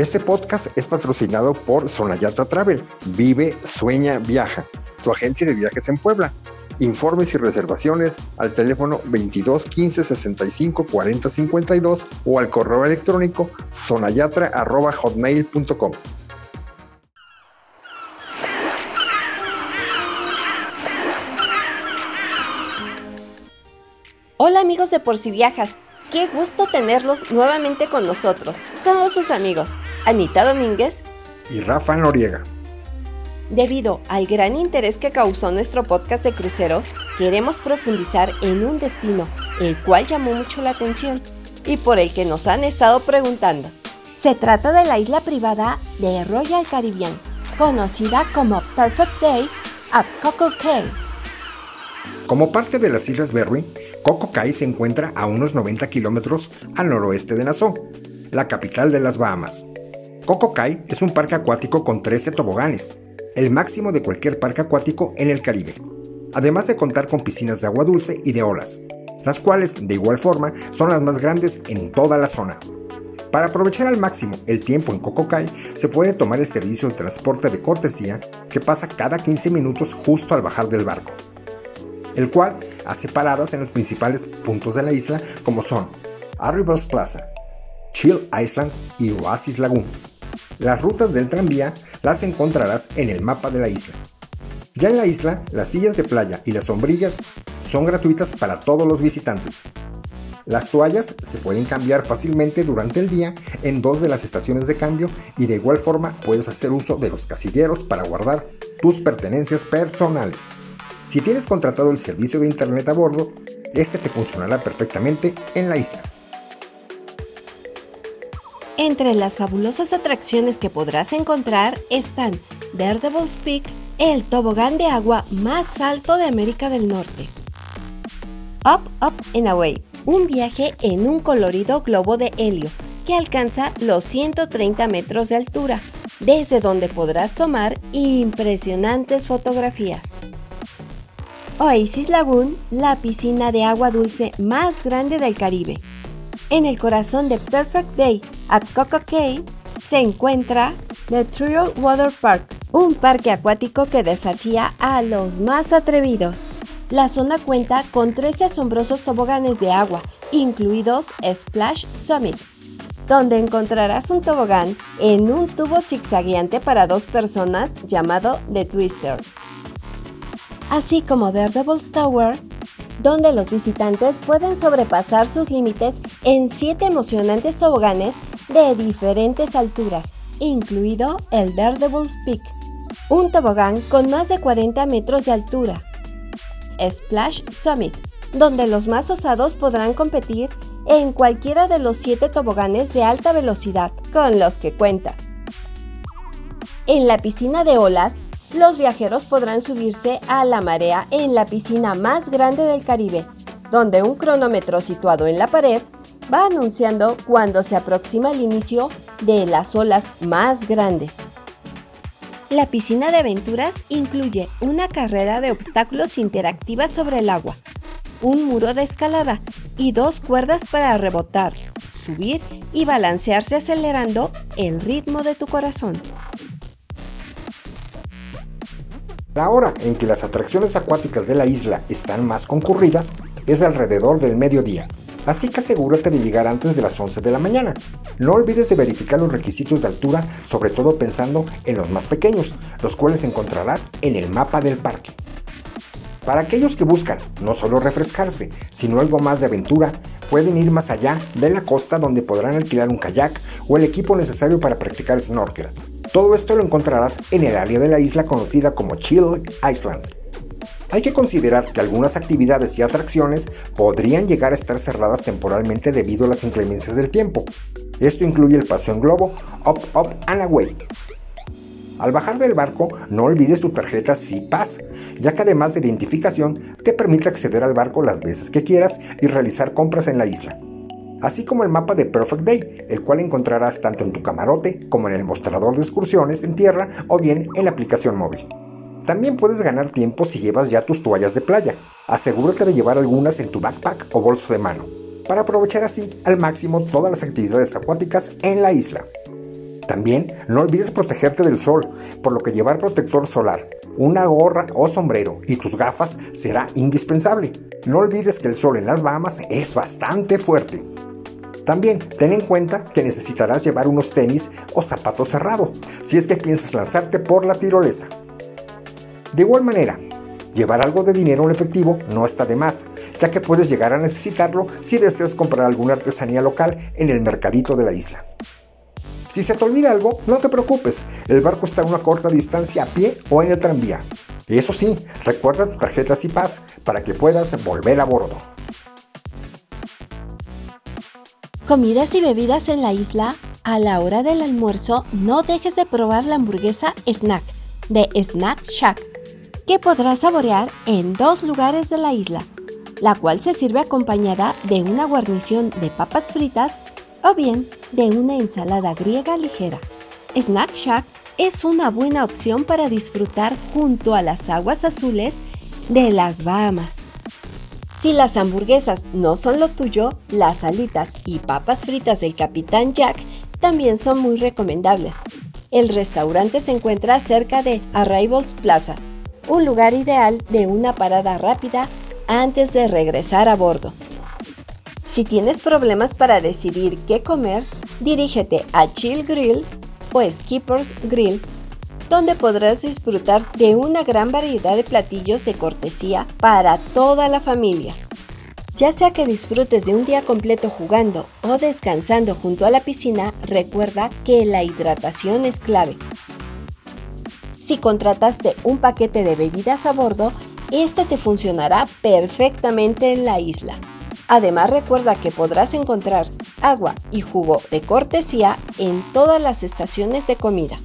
Este podcast es patrocinado por Sonayata Travel. Vive, sueña, viaja. Tu agencia de viajes en Puebla. Informes y reservaciones al teléfono 22 15 65 40 52 o al correo electrónico sonayatra.hotmail.com. Hola amigos de Por si Viajas, qué gusto tenerlos nuevamente con nosotros. Somos sus amigos, Anita Domínguez y Rafa Noriega. Debido al gran interés que causó nuestro podcast de cruceros, queremos profundizar en un destino, el cual llamó mucho la atención y por el que nos han estado preguntando. Se trata de la isla privada de Royal Caribbean, conocida como Perfect Day at Coco Cay. Como parte de las Islas Berry, Coco Cay se encuentra a unos 90 kilómetros al noroeste de Nassau, la capital de las Bahamas. Coco Cay es un parque acuático con 13 toboganes, el máximo de cualquier parque acuático en el Caribe, además de contar con piscinas de agua dulce y de olas, las cuales, de igual forma, son las más grandes en toda la zona. Para aprovechar al máximo el tiempo en Coco Cay, se puede tomar el servicio de transporte de cortesía que pasa cada 15 minutos justo al bajar del barco, el cual hace paradas en los principales puntos de la isla como son Arrivals Plaza, Chill Island y Oasis Lagoon. Las rutas del tranvía las encontrarás en el mapa de la isla. Ya en la isla, las sillas de playa y las sombrillas son gratuitas para todos los visitantes. Las toallas se pueden cambiar fácilmente durante el día en dos de las estaciones de cambio y de igual forma puedes hacer uso de los casilleros para guardar tus pertenencias personales. Si tienes contratado el servicio de internet a bordo, este te funcionará perfectamente en la isla. Entre las fabulosas atracciones que podrás encontrar están Daredevil's Peak, el tobogán de agua más alto de América del Norte. Up, Up and Away, un viaje en un colorido globo de helio que alcanza los 130 metros de altura, desde donde podrás tomar impresionantes fotografías. Oasis Lagoon, la piscina de agua dulce más grande del Caribe, en el corazón de Perfect Day at Coco Cay se encuentra The Trial Water Park, un parque acuático que desafía a los más atrevidos. La zona cuenta con 13 asombrosos toboganes de agua, incluidos Splash Summit, donde encontrarás un tobogán en un tubo zigzagueante para dos personas llamado The Twister, así como Daredevil's Tower, donde los visitantes pueden sobrepasar sus límites en 7 emocionantes toboganes de diferentes alturas, incluido el Daredevil's Peak, un tobogán con más de 40 metros de altura. Splash Summit, donde los más osados podrán competir en cualquiera de los 7 toboganes de alta velocidad con los que cuenta. En la piscina de olas los viajeros podrán subirse a la marea en la piscina más grande del Caribe, donde un cronómetro situado en la pared va anunciando cuando se aproxima el inicio de las olas más grandes. La piscina de aventuras incluye una carrera de obstáculos interactiva sobre el agua, un muro de escalada y dos cuerdas para rebotar, subir y balancearse acelerando el ritmo de tu corazón. La hora en que las atracciones acuáticas de la isla están más concurridas es alrededor del mediodía, así que asegúrate de llegar antes de las 11 de la mañana. No olvides de verificar los requisitos de altura, sobre todo pensando en los más pequeños, los cuales encontrarás en el mapa del parque. Para aquellos que buscan no solo refrescarse, sino algo más de aventura, pueden ir más allá de la costa donde podrán alquilar un kayak o el equipo necesario para practicar snorkel. Todo esto lo encontrarás en el área de la isla conocida como Chill Island. Hay que considerar que algunas actividades y atracciones podrían llegar a estar cerradas temporalmente debido a las inclemencias del tiempo. Esto incluye el paseo en globo Up Up and Away. Al bajar del barco, no olvides tu tarjeta SeaPass, ya que además de identificación, te permite acceder al barco las veces que quieras y realizar compras en la isla así como el mapa de Perfect Day, el cual encontrarás tanto en tu camarote como en el mostrador de excursiones en tierra o bien en la aplicación móvil. También puedes ganar tiempo si llevas ya tus toallas de playa. Asegúrate de llevar algunas en tu backpack o bolso de mano, para aprovechar así al máximo todas las actividades acuáticas en la isla. También no olvides protegerte del sol, por lo que llevar protector solar, una gorra o sombrero y tus gafas será indispensable. No olvides que el sol en las Bahamas es bastante fuerte. También ten en cuenta que necesitarás llevar unos tenis o zapatos cerrados si es que piensas lanzarte por la tirolesa. De igual manera, llevar algo de dinero en efectivo no está de más, ya que puedes llegar a necesitarlo si deseas comprar alguna artesanía local en el mercadito de la isla. Si se te olvida algo, no te preocupes, el barco está a una corta distancia a pie o en el tranvía. Eso sí, recuerda tu tarjeta paz para que puedas volver a bordo. Comidas y bebidas en la isla. A la hora del almuerzo, no dejes de probar la hamburguesa Snack de Snack Shack, que podrás saborear en dos lugares de la isla, la cual se sirve acompañada de una guarnición de papas fritas o bien de una ensalada griega ligera. Snack Shack es una buena opción para disfrutar junto a las aguas azules de las Bahamas. Si las hamburguesas no son lo tuyo, las alitas y papas fritas del Capitán Jack también son muy recomendables. El restaurante se encuentra cerca de Arrivals Plaza, un lugar ideal de una parada rápida antes de regresar a bordo. Si tienes problemas para decidir qué comer, dirígete a Chill Grill o Skipper's Grill, donde podrás disfrutar de una gran variedad de platillos de cortesía para toda la familia. Ya sea que disfrutes de un día completo jugando o descansando junto a la piscina, recuerda que la hidratación es clave. Si contrataste un paquete de bebidas a bordo, este te funcionará perfectamente en la isla. Además recuerda que podrás encontrar agua y jugo de cortesía en todas las estaciones de comida.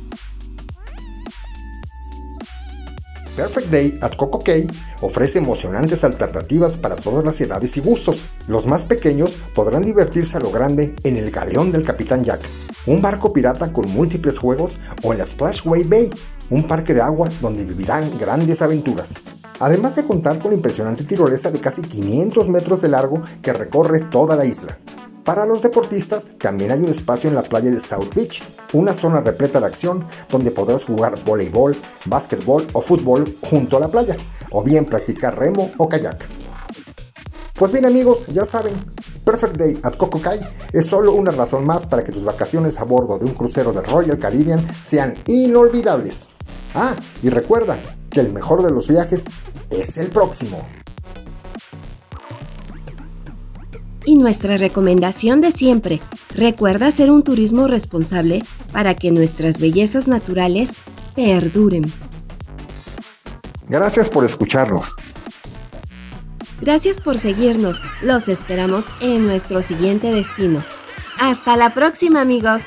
Perfect Day at Coco Cay ofrece emocionantes alternativas para todas las edades y gustos. Los más pequeños podrán divertirse a lo grande en el Galeón del Capitán Jack, un barco pirata con múltiples juegos, o en la Splashway Bay, un parque de agua donde vivirán grandes aventuras además de contar con la impresionante tirolesa de casi 500 metros de largo que recorre toda la isla. Para los deportistas también hay un espacio en la playa de South Beach, una zona repleta de acción donde podrás jugar voleibol, básquetbol o fútbol junto a la playa, o bien practicar remo o kayak. Pues bien amigos, ya saben, Perfect Day at Coco Cay es solo una razón más para que tus vacaciones a bordo de un crucero de Royal Caribbean sean inolvidables. Ah, y recuerda que el mejor de los viajes es el próximo. Y nuestra recomendación de siempre, recuerda hacer un turismo responsable para que nuestras bellezas naturales perduren. Gracias por escucharnos. Gracias por seguirnos. Los esperamos en nuestro siguiente destino. Hasta la próxima amigos.